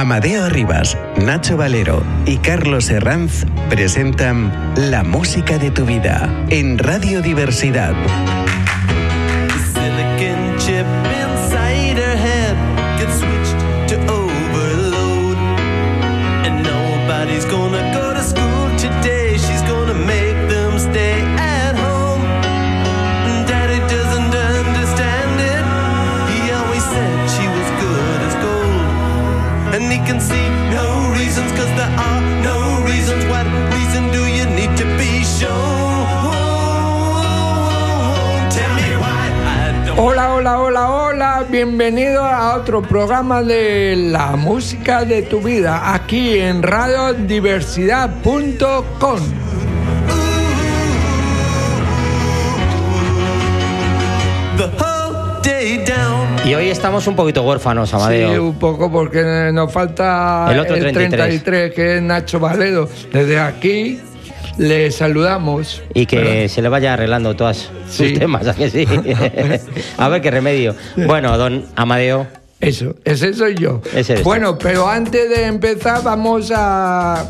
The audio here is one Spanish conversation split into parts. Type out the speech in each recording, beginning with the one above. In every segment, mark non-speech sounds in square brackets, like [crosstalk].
Amadeo Rivas, Nacho Valero y Carlos Herranz presentan La música de tu vida en Radio Diversidad. Bienvenido a otro programa de la música de tu vida, aquí en radiodiversidad.com. Y hoy estamos un poquito huérfanos, Sí, Amadeo. un poco porque nos falta El otro 33. que es Nacho Valedo. Desde aquí le saludamos. Y que se le vaya arreglando todas Sí. sus temas, ¿a que sí? [laughs] a ver qué remedio. Bueno, don Amadeo, Eso, ese soy yo. Ese bueno, pero antes de empezar vamos a...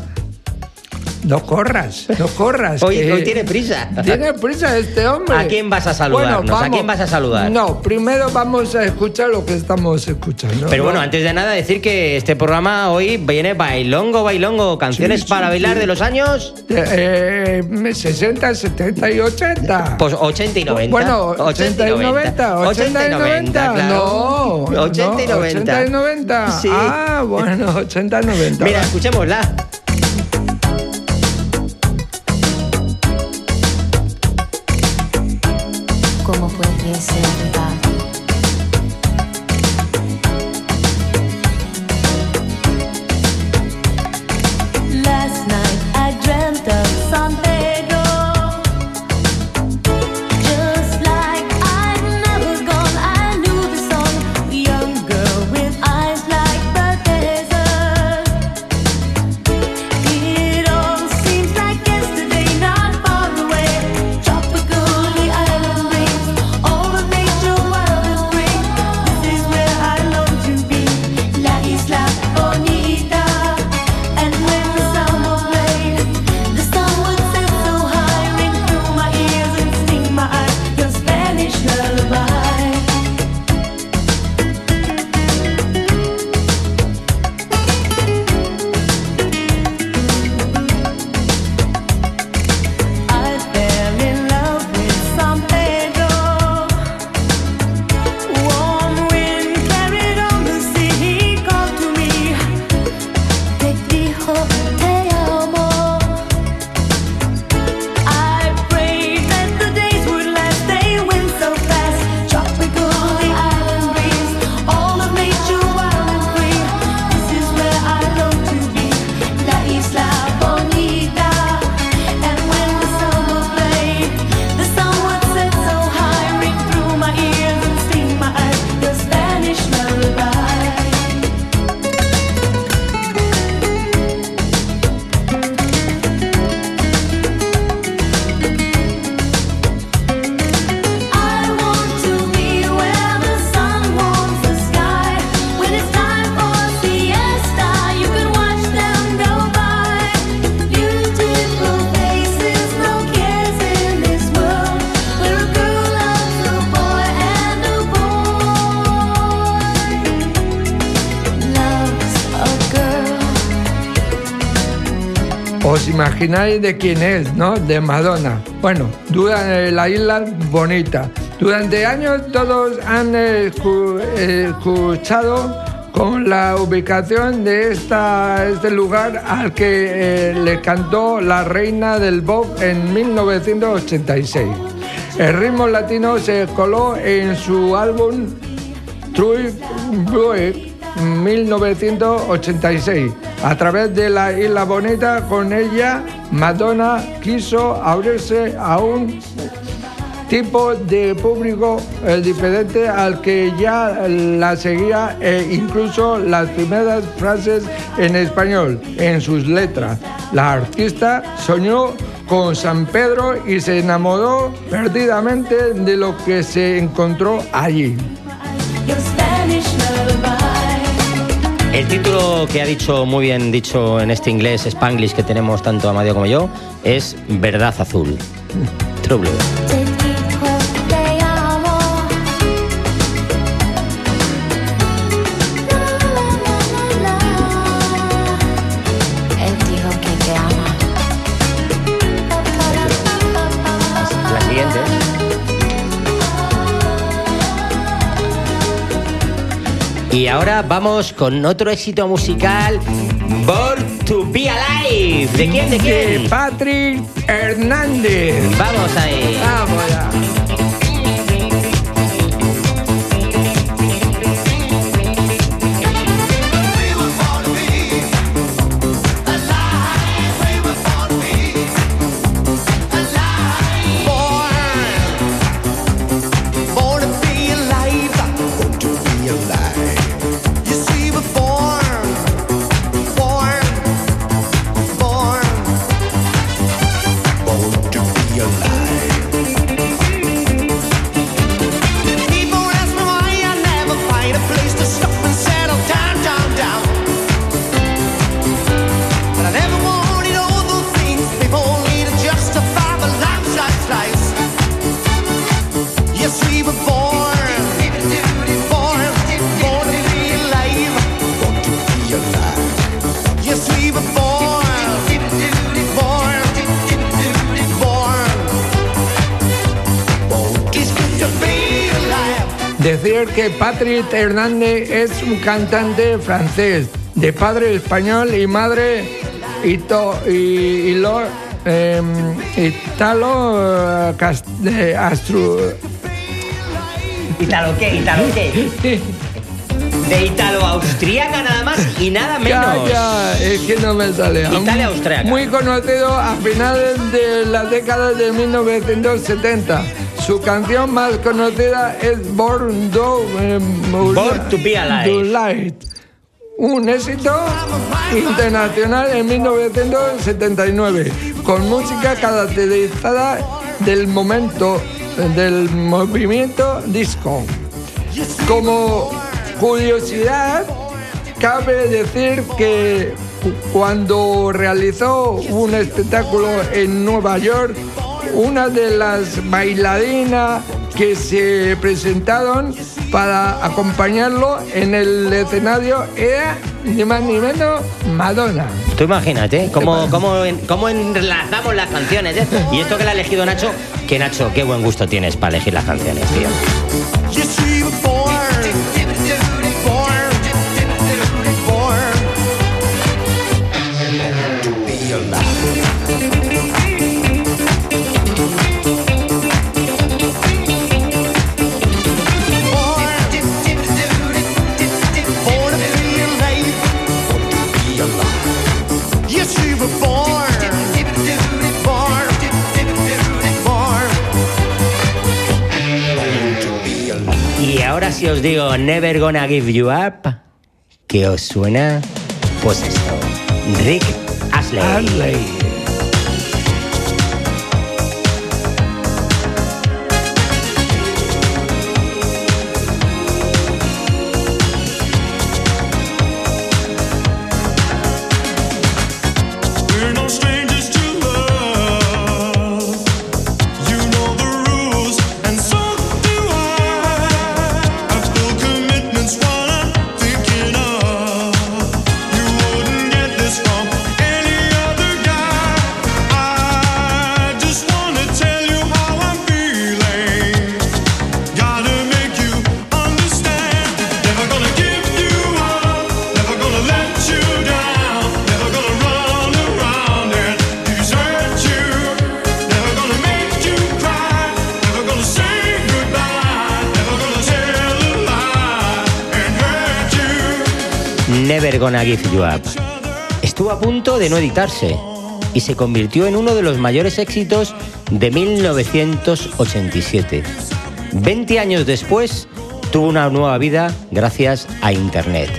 No corras, no corras. hoy, que- hoy tiene prisa. Tiene prisa este hombre. ¿A quién vas a saludarnos? ¿A quién vas a saludar? No, primero vamos a escuchar lo que estamos escuchando. Pero ¿no? bueno, antes de nada decir que este programa hoy viene bailongo, bailongo, canciones Sí, sí, para bailar sí. de los años Eh, eh, 60, 70 y 80. pues 80 y 90. Bueno, 80 y 90. 80 y 90. claro. No, 80 y no, 90. 80 y 90. Sí. Ah, bueno, 80 y 90. Mira, escuchémosla. ¿Cómo puede ser imagináis de quién es, ¿no? De Madonna. Bueno, durante la isla bonita. Durante años todos han escu- escuchado con la ubicación de esta, este lugar al que eh, le cantó la reina del pop en 1986. El ritmo latino se coló en su álbum True Blue 1986. A través de la Isla Bonita, con ella, Madonna quiso abrirse a un tipo de público eh, diferente al que ya la seguía e incluso las primeras frases en español en sus letras. La artista soñó con San Pedro y se enamoró perdidamente de lo que se encontró allí. El título que ha dicho muy bien dicho en este inglés spanglish que tenemos tanto Amadeo como yo es Verdad Azul. True Blue. Y ahora vamos con otro éxito musical, Born to Be Alive. ¿De quién? ¿De De quién? Patrick Hernández. Vamos ahí. Vamos. Que Patrick Hernández es un cantante francés, de padre español y madre ito, y, y lo, em, italo eh, cas- eh, astru- ¿Italo qué? ¿Italo qué? De italo-austríaca nada más y nada menos. Calla, es que no me sale. Italia austriaca. Muy conocido a finales de la década de 1970. Su canción más conocida es Born to, eh, Born to be alive. Light. Un éxito internacional en 1979, con música caracterizada del momento del movimiento disco. Como curiosidad, cabe decir que cuando realizó un espectáculo en Nueva York, una de las bailarinas que se presentaron para acompañarlo en el escenario era ni más ni menos Madonna. Tú imagínate cómo, cómo, cómo enlazamos las canciones. ¿eh? Y esto que le ha elegido Nacho, que Nacho, qué buen gusto tienes para elegir las canciones, tío. Ahora si os digo Never Gonna Give You Up, ¿qué os suena? Pues esto. Rick Astley. Astley. Estuvo a punto de no editarse y se convirtió en uno de los mayores éxitos de 1987. 20 años después, tuvo una nueva vida gracias a Internet.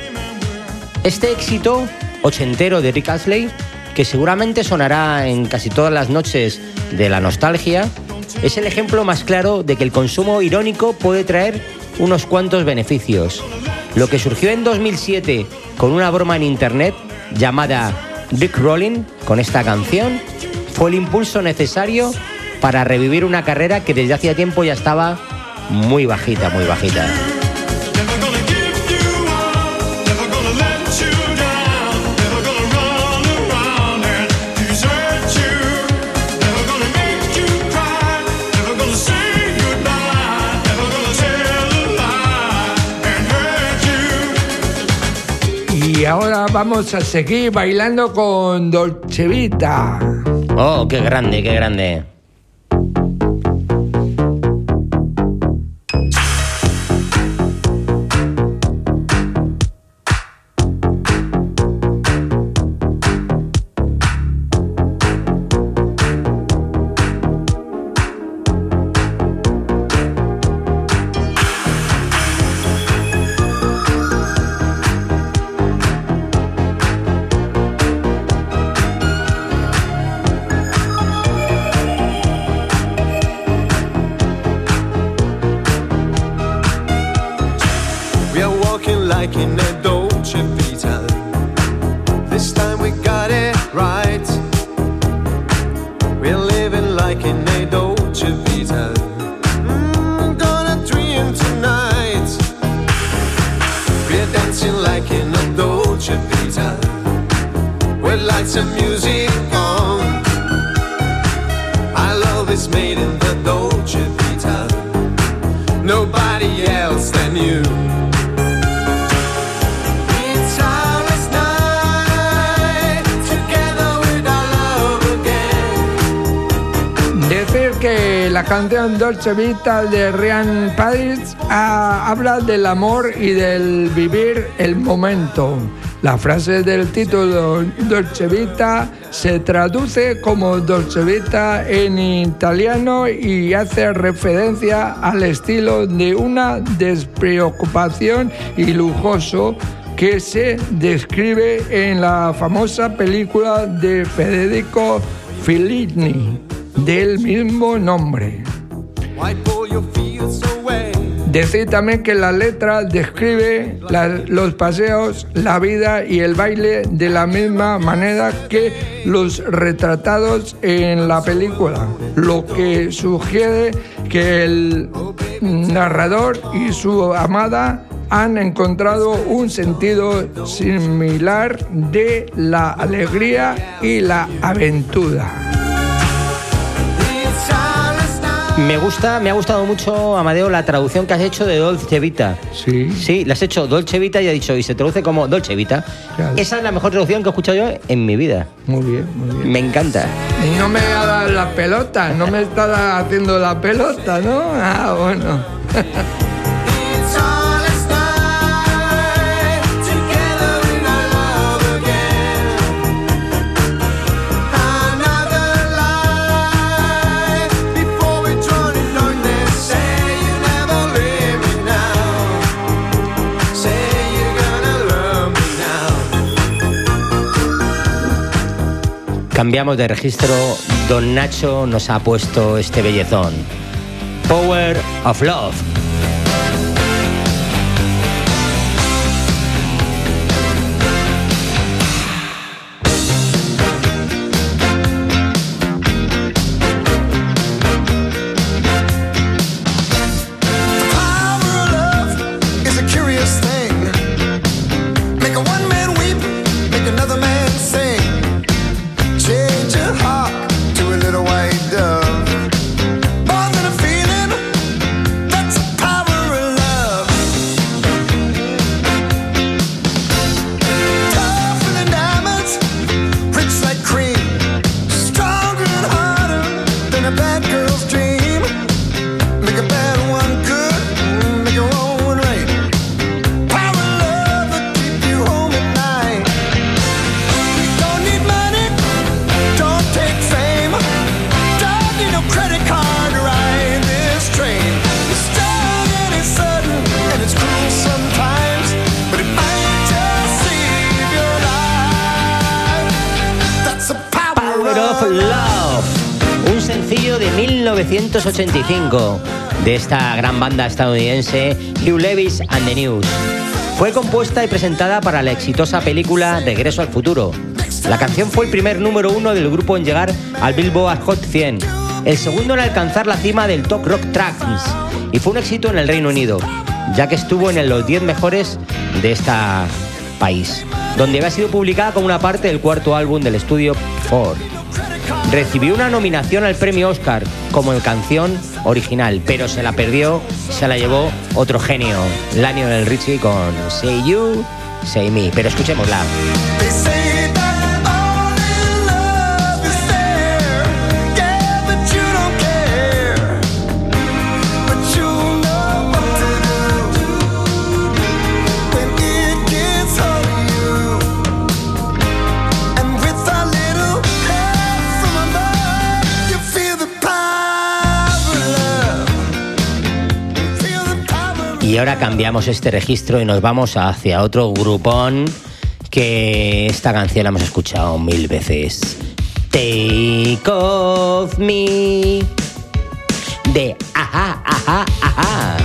Este éxito ochentero de Rick Astley, que seguramente sonará en casi todas las noches de la nostalgia, es el ejemplo más claro de que el consumo irónico puede traer unos cuantos beneficios. Lo que surgió en 2007 con una broma en internet llamada Rick Rolling con esta canción fue el impulso necesario para revivir una carrera que desde hacía tiempo ya estaba muy bajita, muy bajita. Y ahora vamos a seguir bailando con Dolce Vita. Oh, qué grande, qué grande. We are walking like in a Dolce Vita. This time we got it right. We're living like in a Dolce Vita. Mm, gonna dream tonight. We're dancing like in a Dolce Vita. With lights and music canción Dolce Vita de Ryan Paris ah, habla del amor y del vivir el momento. La frase del título Dolce Vita se traduce como Dolce Vita en italiano y hace referencia al estilo de una despreocupación y lujoso que se describe en la famosa película de Federico Fellini del mismo nombre. Decir también que la letra describe la- los paseos, la vida y el baile de la misma manera que los retratados en la película, lo que sugiere que el narrador y su amada han encontrado un sentido similar de la alegría y la aventura. Me gusta, me ha gustado mucho, Amadeo, la traducción que has hecho de Dolce Vita. Sí. Sí, le has hecho Dolce Vita y ha dicho, y se traduce como Dolce Vita. Claro. Esa es la mejor traducción que he escuchado yo en mi vida. Muy bien, muy bien. Me encanta. Y no me ha dado la pelota, no me está haciendo la pelota, ¿no? Ah, bueno. [laughs] Cambiamos de registro. Don Nacho nos ha puesto este bellezón. Power of Love. De esta gran banda estadounidense Hugh Levis and the News. Fue compuesta y presentada para la exitosa película Regreso al futuro. La canción fue el primer número uno del grupo en llegar al Billboard Hot 100, el segundo en alcanzar la cima del Top Rock Tracks y fue un éxito en el Reino Unido, ya que estuvo en los 10 mejores de este país, donde había sido publicada como una parte del cuarto álbum del estudio Ford. Recibió una nominación al premio Oscar como canción original, pero se la perdió, se la llevó otro genio, Lionel Richie con Say You, Say Me. Pero escuchémosla. Y ahora cambiamos este registro y nos vamos hacia otro grupón que esta canción la hemos escuchado mil veces. Take of me de ajá, ajá, ajá.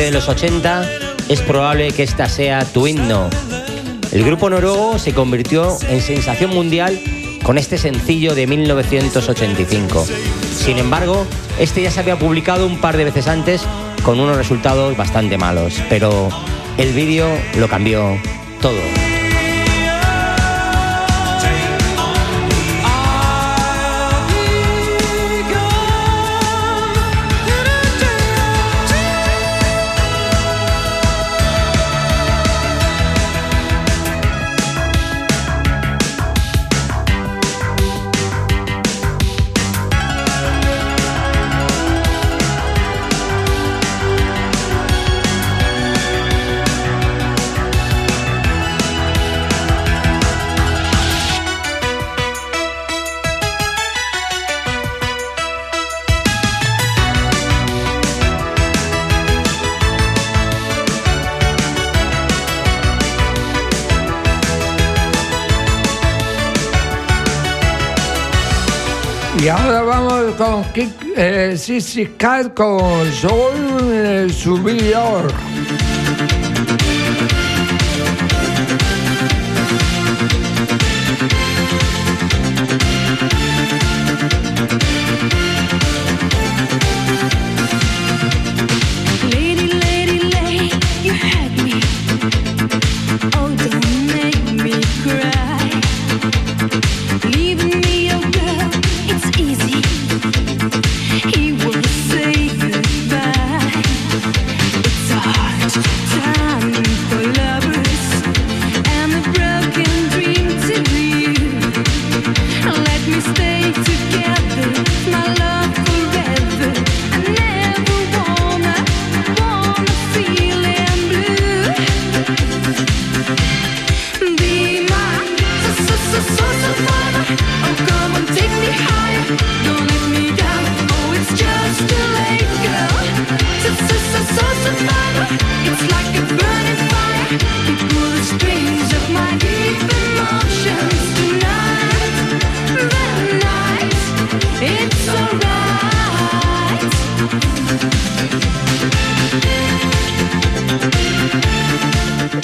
De los 80, es probable que esta sea tu himno. El grupo noruego se convirtió en sensación mundial con este sencillo de 1985. Sin embargo, este ya se había publicado un par de veces antes con unos resultados bastante malos, pero el vídeo lo cambió todo. Y ahora vamos con Kik, eh, Sissy Cat con Soul eh.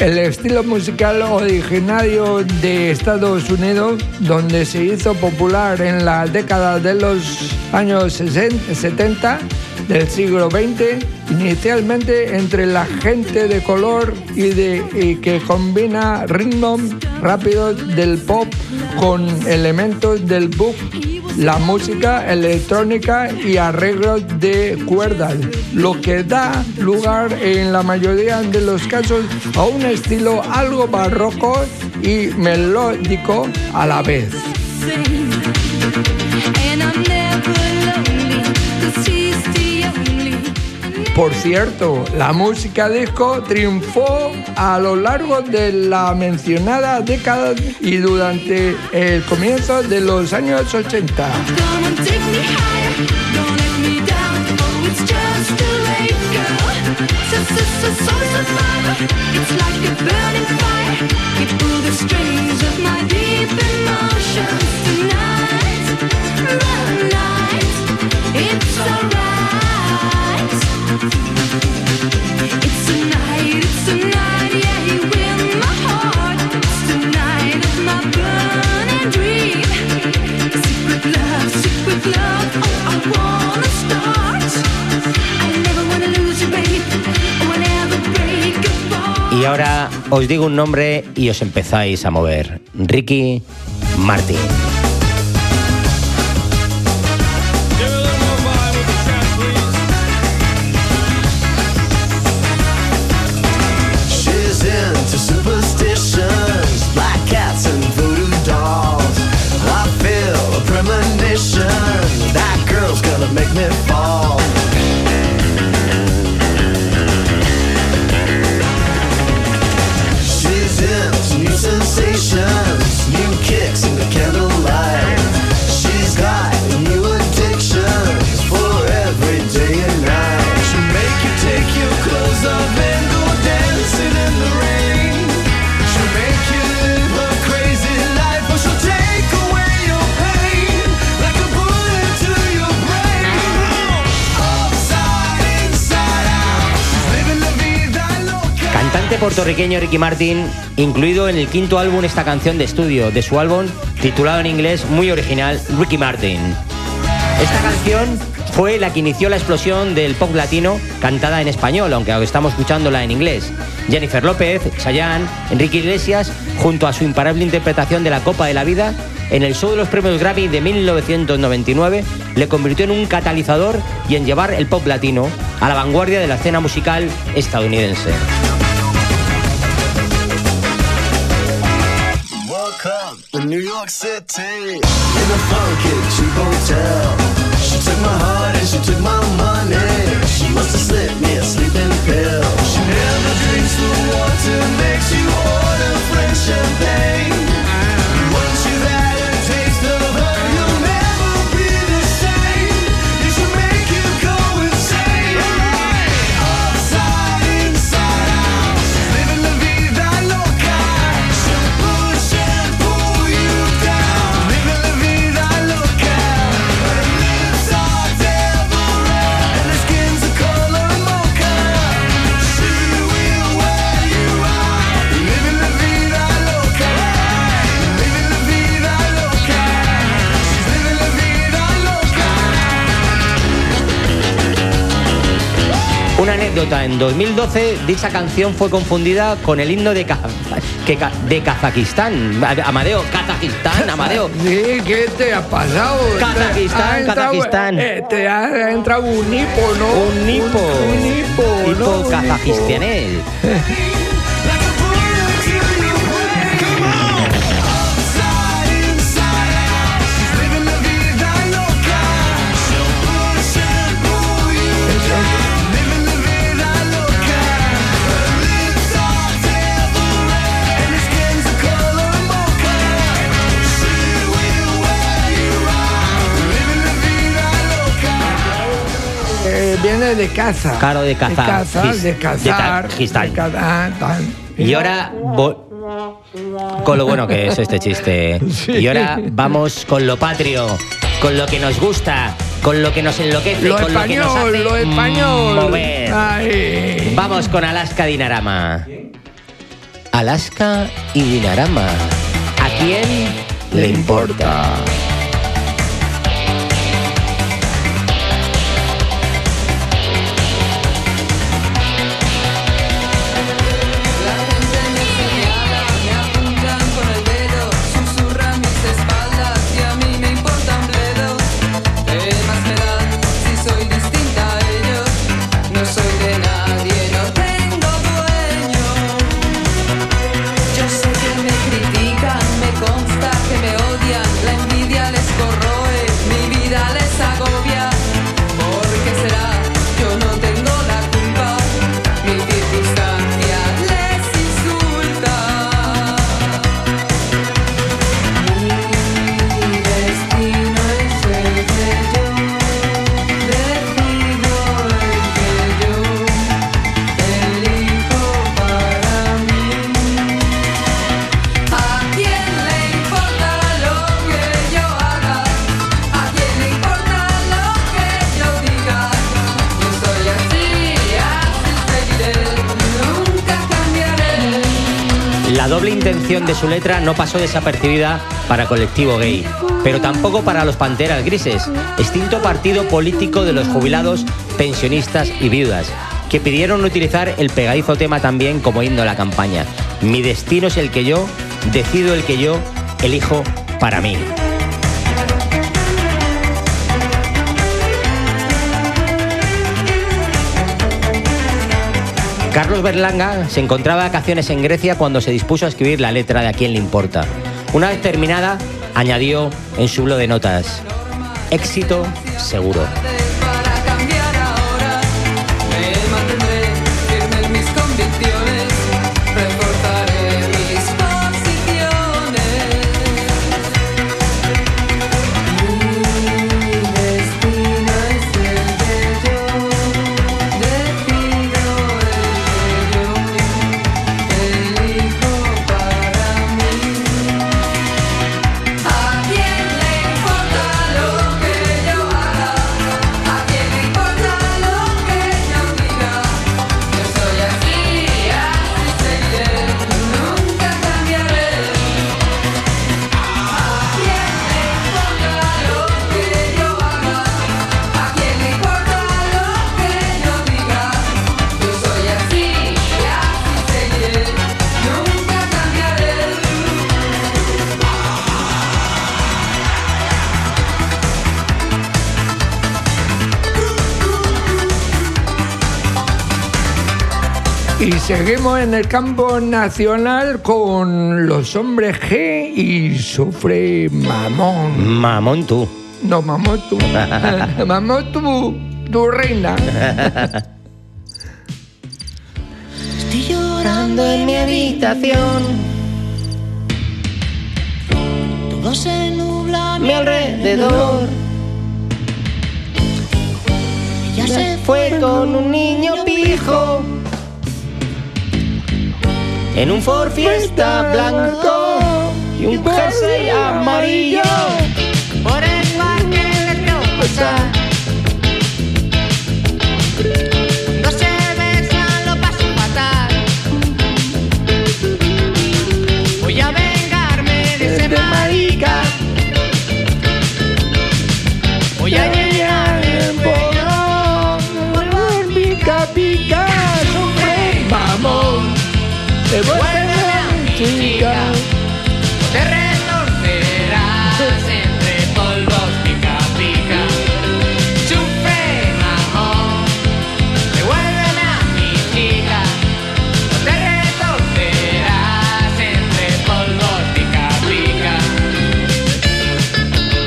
El estilo musical originario de Estados Unidos, donde se hizo popular en la década de los años 60 70 del siglo XX, inicialmente entre la gente de color y, de, que combina ritmos rápidos del pop con elementos del book, la música electrónica y arreglos de cuerdas, lo que da lugar en la mayoría de los casos a un estilo algo barroco y melódico a la vez. Por cierto, la música disco triunfó a lo largo de la mencionada década y durante el comienzo de los años 80. Os digo un nombre y os empezáis a mover. Ricky Martin. Puertorriqueño Ricky Martin, incluido en el quinto álbum esta canción de estudio de su álbum, titulado en inglés muy original, Ricky Martin. Esta canción fue la que inició la explosión del pop latino cantada en español, aunque estamos escuchándola en inglés. Jennifer López, Chayanne, Enrique Iglesias, junto a su imparable interpretación de la Copa de la Vida, en el show de los premios Grammy de 1999, le convirtió en un catalizador y en llevar el pop latino a la vanguardia de la escena musical estadounidense. In New York City in a funky cheap hotel. She took my heart and she took my money. Anécdota, en 2012 dicha canción fue confundida con el himno de, Ka- que Ka- de Kazajistán. Amadeo, Kazajistán, Amadeo. Sí, ¿qué te ha pasado? Kazajistán, Kazajistán. eh, te ha entrado un hipo, ¿no? Un nipo. Un, hipo, Tipo ¿no? Un hipo. kazajistanés. Viene de caza. Claro, de cazar. De cazar, Gis- de cazar. Tajistán. de cazar, tan. Y ahora... Con lo bueno que es este chiste. Sí. Y ahora vamos con lo patrio, con lo que nos gusta, con lo que nos enloquece, Lo con lo que nos español, hace lo español. mover. Ay. Vamos con Alaska Dinarama. Alaska y Dinarama. ¿A quién le importa? Su letra no pasó desapercibida para colectivo gay, pero tampoco para los Panteras Grises, extinto partido político de los jubilados, pensionistas y viudas, que pidieron utilizar el pegadizo tema también como himno de la campaña. Mi destino es el que yo, decido el que yo, elijo para mí. Carlos Berlanga se encontraba de vacaciones en Grecia cuando se dispuso a escribir la letra de A quién le importa. Una vez terminada, añadió en su blog de notas, éxito seguro. Seguimos en el campo nacional con los hombres G y sufre mamón. Mamón tú. No, mamón tú. [laughs] mamón tú, tu reina. Estoy llorando en mi habitación. Todo se nubla a mi alrededor. Ella se fue con un niño pijo. En un Ford Fiesta blanco y un jersey amarillo. Por el parque de Troza. Devuelve a mi chica. Te retorcerás entre polvos pica pica. Sufre mamón, devuélveme a mi chica. Te retorcerás entre polvos pica pica.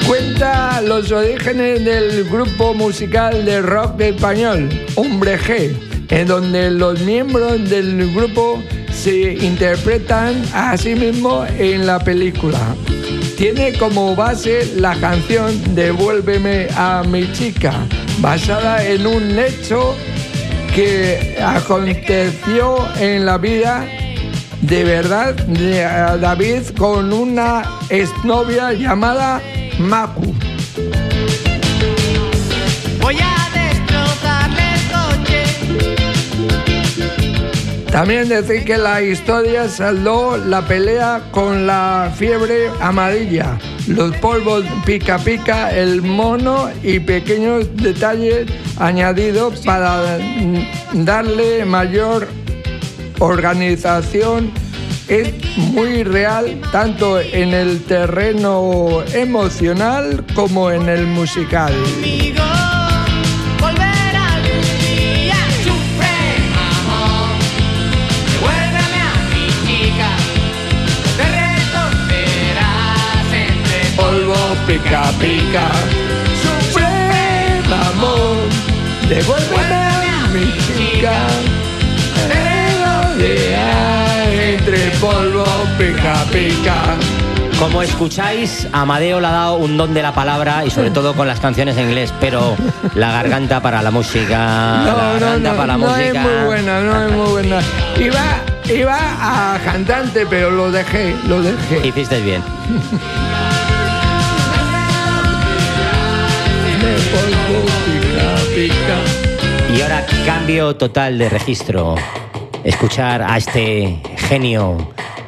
Cuenta los orígenes del grupo musical de rock español, Hombre G, en donde los miembros del grupo se interpretan a sí mismos en la película. Tiene como base la canción Devuélveme a mi chica, basada en un hecho que aconteció en la vida de verdad de David con una exnovia llamada Maku. Voy a También decir que la historia saldó la pelea con la fiebre amarilla, los polvos pica pica, el mono y pequeños detalles añadidos para darle mayor organización. Es muy real tanto en el terreno emocional como en el musical. Pica pica. Sufre, mamón, devuélveme a mi chica. Entre polvo pica pica. Como escucháis, Amadeo le ha dado un don de la palabra y sobre todo con las canciones en inglés, pero la garganta para la música. la No, no, garganta no, para la no música. es muy buena, no es muy buena. Iba, iba a cantante, pero lo dejé, lo dejé. Hiciste bien. Y ahora cambio total de registro. Escuchar a este genio,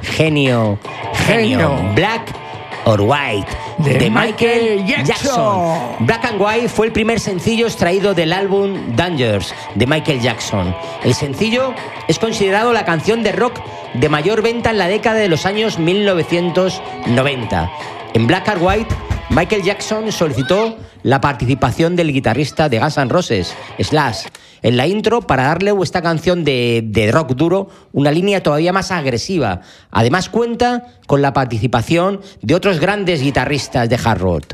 genio, genio, Genio. Black or White De Michael Jackson. Black and White fue el primer sencillo extraído del álbum Dangers de Michael Jackson. El sencillo es considerado la canción de rock de mayor venta en la década de los años 1990. En Black and White, Michael Jackson solicitó la participación del guitarrista de Guns N' Roses, Slash, en la intro para darle esta canción de, de rock duro una línea todavía más agresiva. Además cuenta con la participación de otros grandes guitarristas de hard rock.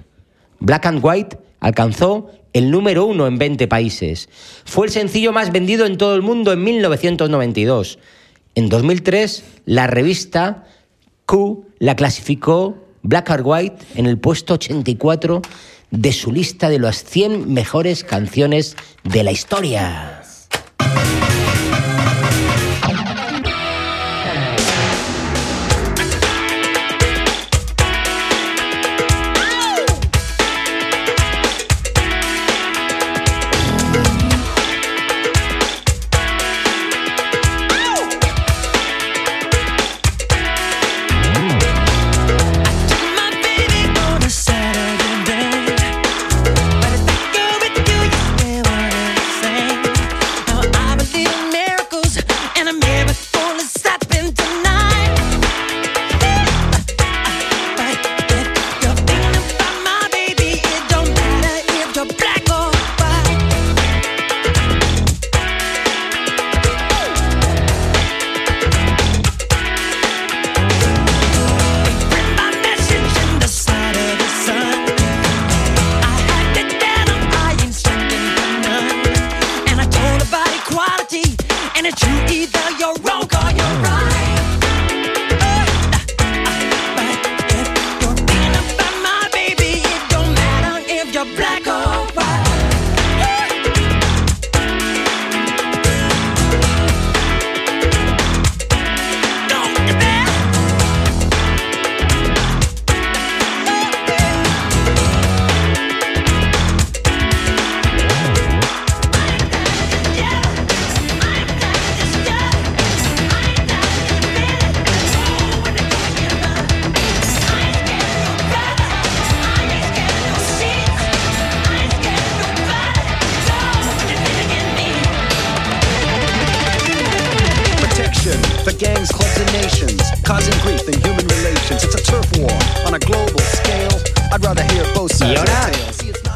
Black and White alcanzó el número uno en 20 países. Fue el sencillo más vendido en todo el mundo en 1992. En 2003, la revista Q la clasificó Black and White en el puesto 84 de su lista de las 100 mejores canciones de la historia.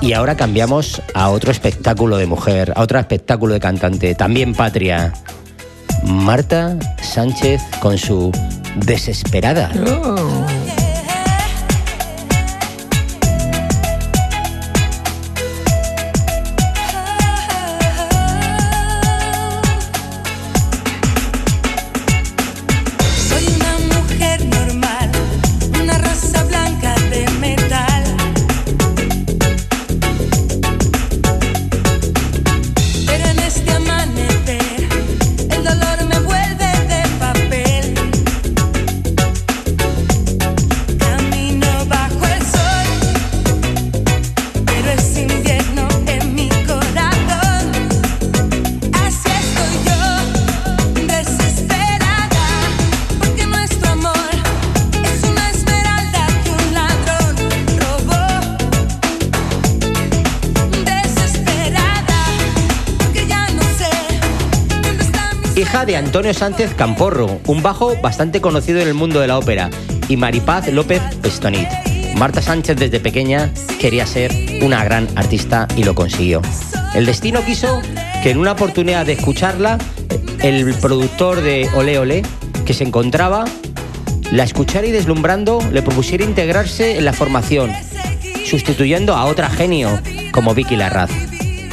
Y ahora cambiamos a otro espectáculo de mujer, a otro espectáculo de cantante, también patria. Marta Sánchez con su Desesperada. Oh. Hija de Antonio Sánchez Camporro, un bajo bastante conocido en el mundo de la ópera, y Maripaz López Pestonit. Marta Sánchez desde pequeña quería ser una gran artista y lo consiguió. El destino quiso que en una oportunidad de escucharla, el productor de Ole Ole, que se encontraba, la escuchara y deslumbrando le propusiera integrarse en la formación, sustituyendo a otra genio como Vicky Larraz.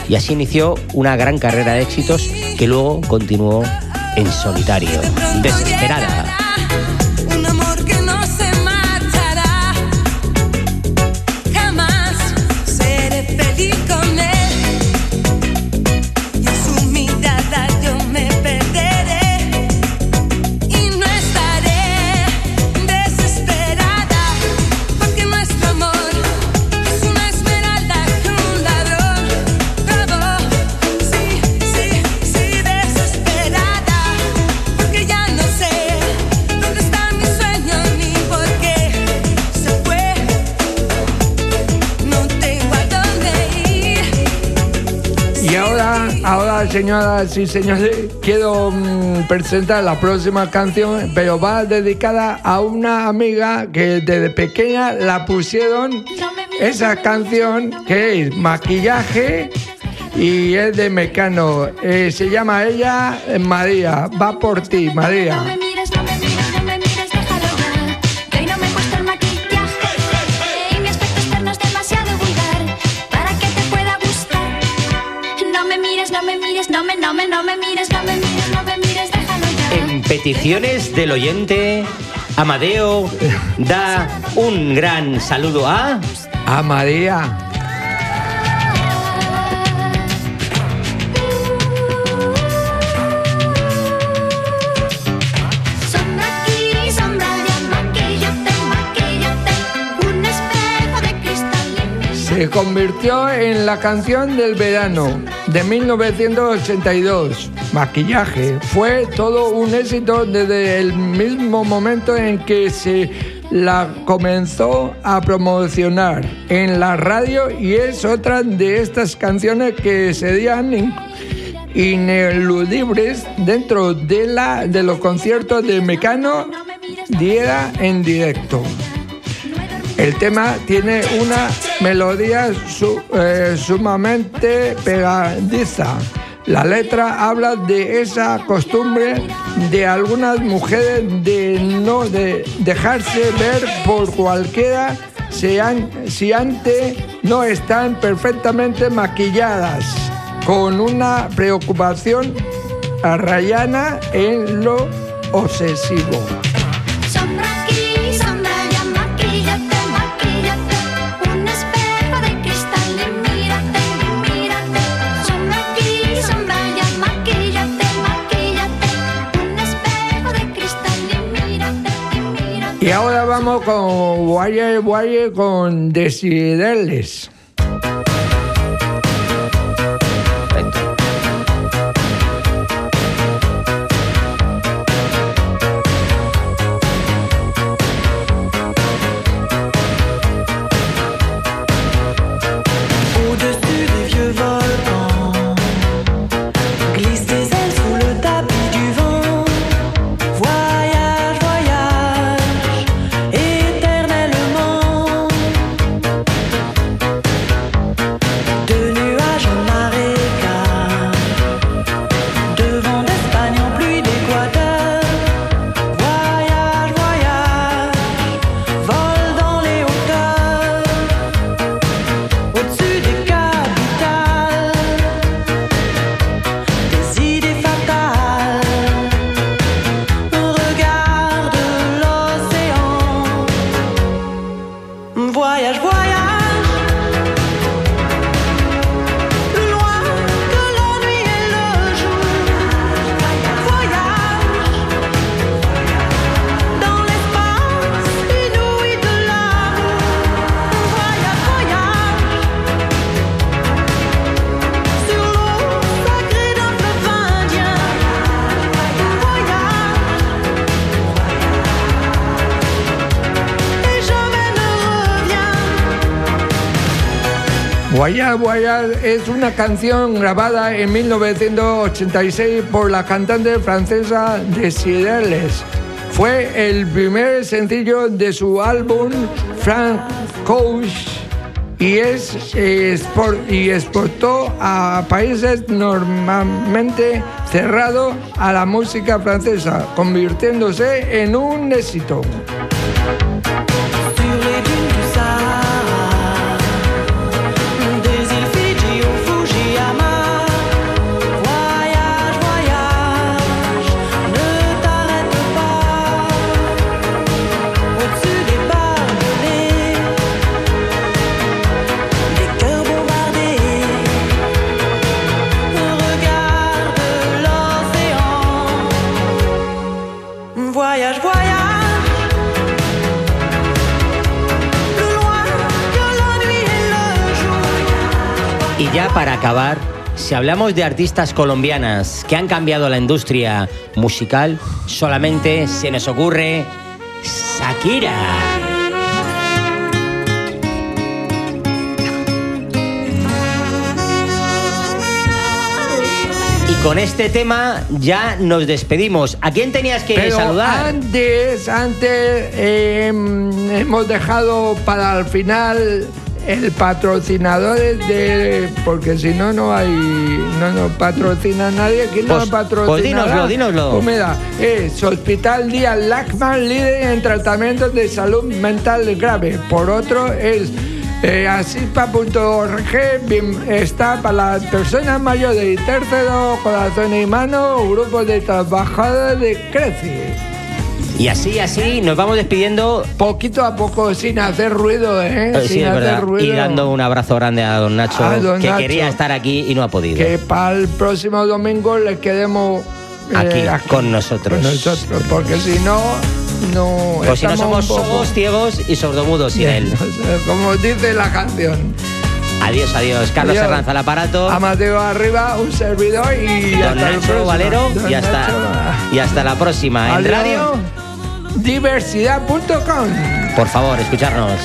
Y así inició una gran carrera de éxitos que luego continuó en solitario, desesperada. Señoras y señores, quiero mm, presentar la próxima canción, pero va dedicada a una amiga que desde pequeña la pusieron esa canción que es maquillaje y es de Mecano. Eh, se llama ella María. Va por ti, María. No me, mires, no me mires, no me mires, déjalo ya. En peticiones del oyente, Amadeo da un gran saludo a... A María. Se convirtió en la canción del verano de 1982. Maquillaje. Fue todo un éxito desde el mismo momento en que se la comenzó a promocionar en la radio y es otra de estas canciones que serían in- ineludibles dentro de, la, de los conciertos de Mecano diera en directo. El tema tiene una melodía eh, sumamente pegadiza. La letra habla de esa costumbre de algunas mujeres de no de dejarse ver por cualquiera si, an- si antes no están perfectamente maquilladas, con una preocupación a rayana en lo obsesivo. Vamos con Guaye Guaye con Desideles. Guayar es una canción grabada en 1986 por la cantante francesa Desideles. Fue el primer sencillo de su álbum Frank Coach y, es, eh, expor- y exportó a países normalmente cerrados a la música francesa, convirtiéndose en un éxito. Para acabar, si hablamos de artistas colombianas que han cambiado la industria musical, solamente se nos ocurre Shakira. con este tema ya nos despedimos. ¿A quién tenías que Pero saludar? antes, antes eh, hemos dejado para el final el patrocinador de porque si no no hay no nos patrocina nadie ¿quién nos Pues- patrocina? pues dínoslo, dínoslo. Pues mira, es Hospital Díaz Lachman líder en tratamientos de salud mental grave por otro es eh, asispa.org está para las personas mayores y tercero corazón y mano grupos de trabajadores de Creci Y así, así, nos vamos despidiendo. poquito a poco sin hacer ruido eh Eh, sin sí, es hacer verdad. ruido Y dando un abrazo grande a don Nacho, A don que Nacho. quería estar aquí y no ha podido. que para el próximo domingo le quedemos eh, Aquí, con nosotros. con nosotros, porque si no, no. Pues si no somos sordos, ciegos y sordomudos sin él. [laughs] Como dice la canción. Adiós, adiós. Carlos Adiós. Herranza al aparato. Amateo arriba, un servidor y Don hasta Nacho. Valero y hasta, y hasta la próxima. En radio, Diversidad.com. por favor, escucharnos.